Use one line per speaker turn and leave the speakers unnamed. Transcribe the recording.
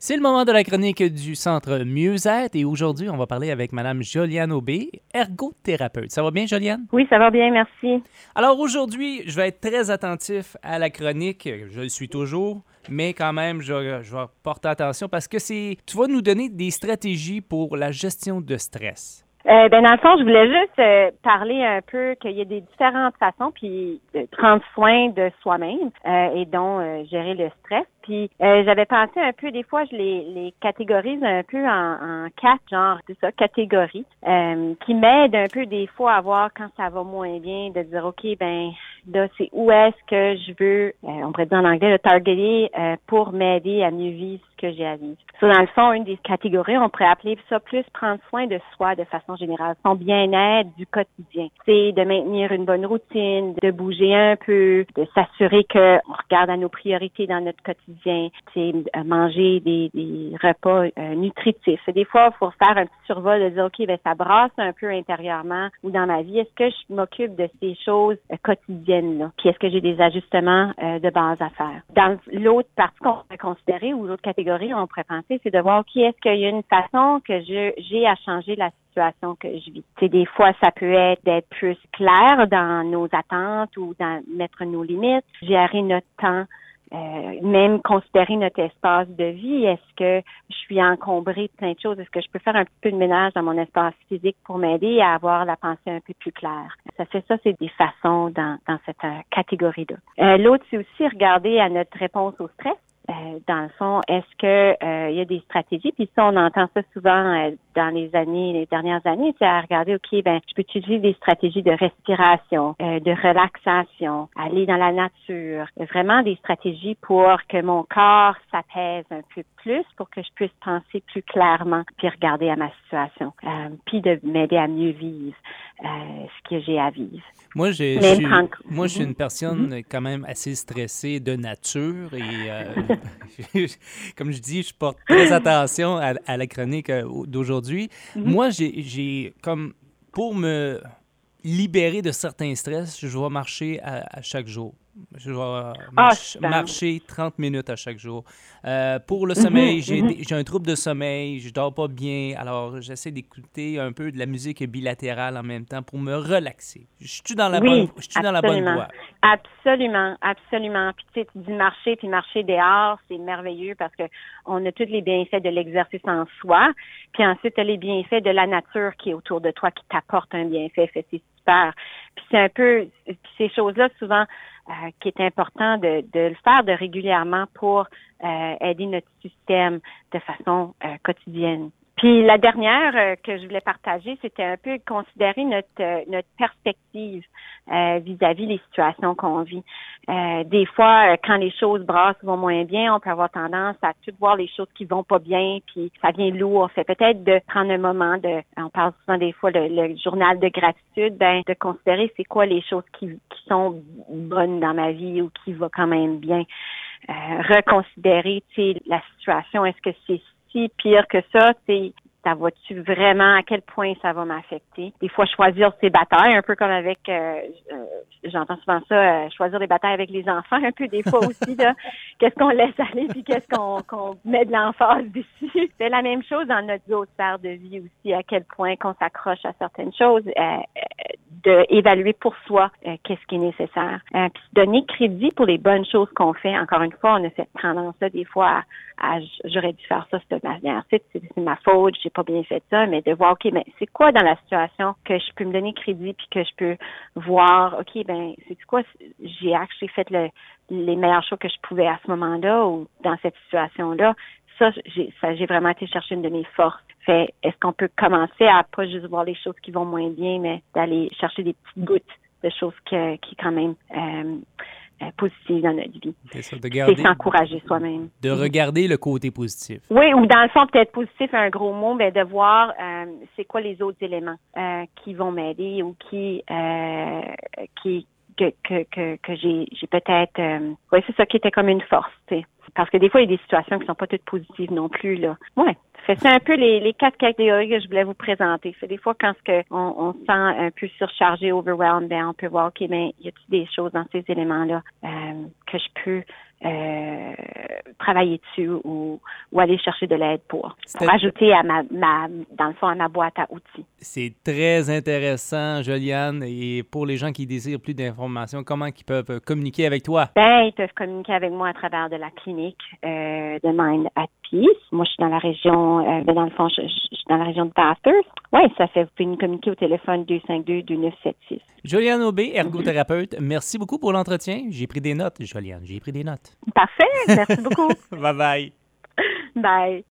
C'est le moment de la chronique du Centre Mieux-être et aujourd'hui, on va parler avec Madame Joliane Aubé, ergothérapeute. Ça va bien, Joliane?
Oui, ça va bien, merci.
Alors aujourd'hui, je vais être très attentif à la chronique. Je le suis toujours, mais quand même, je, je vais porter attention parce que c'est, tu vas nous donner des stratégies pour la gestion de stress.
Euh, ben dans le fond, je voulais juste euh, parler un peu qu'il y a des différentes façons puis de prendre soin de soi-même euh, et dont euh, gérer le stress. Puis j'avais pensé un peu, des fois, je les, les catégorise un peu en, en quatre genres, c'est ça, catégories, qui m'aident un peu des fois à voir quand ça va moins bien, de dire ok, ben là, c'est où est-ce que je veux, on pourrait dire en anglais, le targeter pour m'aider à mieux vivre ce que j'ai à vivre. So, dans le fond, une des catégories, on pourrait appeler ça plus prendre soin de soi de façon générale, son bien-être du quotidien. C'est de maintenir une bonne routine, de bouger un peu, de s'assurer qu'on regarde à nos priorités dans notre quotidien, c'est manger des, des repas euh, nutritifs. Des fois, il faut faire un petit survol de dire, OK, ben ça brasse un peu intérieurement ou dans ma vie. Est-ce que je m'occupe de ces choses euh, quotidiennes-là? Puis est-ce que j'ai des ajustements euh, de base à faire? Dans l'autre partie qu'on pourrait considérer ou l'autre catégorie, on pourrait penser, c'est de voir, OK, est-ce qu'il y a une façon que j'ai à changer la situation que je vis? C'est des fois, ça peut être d'être plus clair dans nos attentes ou dans mettre nos limites, gérer notre temps, euh, même considérer notre espace de vie. Est-ce que je suis encombrée de plein de choses? Est-ce que je peux faire un petit peu de ménage dans mon espace physique pour m'aider à avoir la pensée un peu plus claire? Ça fait ça, c'est des façons dans, dans cette euh, catégorie-là. Euh, L'autre, c'est aussi regarder à notre réponse au stress. Euh, dans le fond, est-ce que euh, il y a des stratégies? Puis ça, on entend ça souvent euh, dans les années, les dernières années, c'est à regarder, OK, ben, je peux utiliser des stratégies de respiration, de relaxation, aller dans la nature, vraiment des stratégies pour que mon corps s'apaise un peu plus, pour que je puisse penser plus clairement, puis regarder à ma situation, puis de m'aider à mieux vivre ce que j'ai à vivre.
Moi, je suis, moi, je suis une personne mm-hmm. quand même assez stressée de nature et comme je dis, je porte très attention à, la chronique euh, d'aujourd'hui. Mm-hmm. Moi, j'ai comme pour me libérer de certains stress, je dois marcher à chaque jour. Je vais ah, marcher 30 minutes à chaque jour. Euh, pour le sommeil, mhm, mhm. j'ai un trouble de sommeil, je dors pas bien, alors j'essaie d'écouter un peu de la musique bilatérale en même temps pour me relaxer. Je suis dans la bonne, je suis dans la bonne voie.
Absolument, absolument. Puis tu sais, tu dis marcher, puis marcher dehors, c'est merveilleux parce que on a tous les bienfaits de l'exercice en soi, puis ensuite tu as les bienfaits de la nature qui est autour de toi qui t'apporte un bienfait. Puis c'est un peu ces choses-là souvent euh, qui est important de, le faire de régulièrement pour euh, aider notre système de façon euh, quotidienne. Puis la dernière euh, que je voulais partager, c'était un peu considérer notre euh, notre perspective euh, vis-à-vis des situations qu'on vit. des fois, quand les choses brassent vont moins bien, on peut avoir tendance à tout voir les choses qui vont pas bien, puis ça vient lourd. Fait peut-être de prendre un moment de, on parle souvent des fois le, journal de gratitude, ben de considérer c'est quoi les choses qui, qui sont bonnes dans ma vie ou qui vont quand même bien. reconsidérer, tu sais, la situation. Est-ce que c'est pire que ça, c'est ça va-tu vraiment, à quel point ça va m'affecter? Des fois, choisir ses batailles, un peu comme avec, euh, euh, j'entends souvent ça, euh, choisir des batailles avec les enfants, un peu des fois aussi, là. qu'est-ce qu'on laisse aller, puis qu'est-ce qu'on met de l'emphase dessus? C'est la même chose dans notre autre sphère de vie aussi, à quel point qu'on s'accroche à certaines choses, de évaluer pour soi qu'est-ce qui est nécessaire. puis donner crédit pour les bonnes choses qu'on fait. Encore une fois, on a cette tendance-là des fois à, j'aurais dû faire ça cette manière, c'est ma faute, j'ai pas bien fait ça, mais de voir, OK, mais c'est quoi dans la situation que je peux me donner crédit puis que je peux voir, OK, ben, c'est quoi, j'ai actually fait le, les meilleures choses que je pouvais à ce moment-là ou dans cette situation-là. Ça, j'ai, ça, j'ai vraiment été chercher une de mes forces. Fait, est-ce qu'on peut commencer à pas juste voir les choses qui vont moins bien, mais d'aller chercher des petites gouttes de choses qui, qui quand même, euh, positive dans notre vie. C'est s'encourager soi-même.
De regarder le côté positif.
Oui, ou dans le fond, peut-être positif, un gros mot, mais de voir euh, c'est quoi les autres éléments euh, qui vont m'aider ou qui, qui que, que, que, que j'ai, j'ai peut-être... oui, c'est ça qui était comme une force, tu sais. Parce que des fois, il y a des situations qui sont pas toutes positives non plus, là. Ouais, c'est un peu les, les quatre catégories que je voulais vous présenter. C'est des fois quand ce on, on se sent un peu surchargé, overwhelmed, ben on peut voir ok, mais y a-t-il des choses dans ces éléments-là euh, que je peux euh, travailler dessus ou, ou, aller chercher de l'aide pour, pour ajouter à ma, ma, dans le fond, à ma boîte à outils.
C'est très intéressant, Joliane. Et pour les gens qui désirent plus d'informations, comment ils peuvent communiquer avec toi?
Ben, ils peuvent communiquer avec moi à travers de la clinique euh, de Mind at Peace. Moi, je suis dans la région, euh, ben, dans le fond, je, suis dans la région de Bathurst. Oui, ça fait, vous pouvez nous communiquer au téléphone 252-2976.
Joliane Aubé, ergothérapeute, merci beaucoup pour l'entretien. J'ai pris des notes, Joliane, j'ai pris des notes.
Parfait, merci beaucoup.
bye bye.
Bye.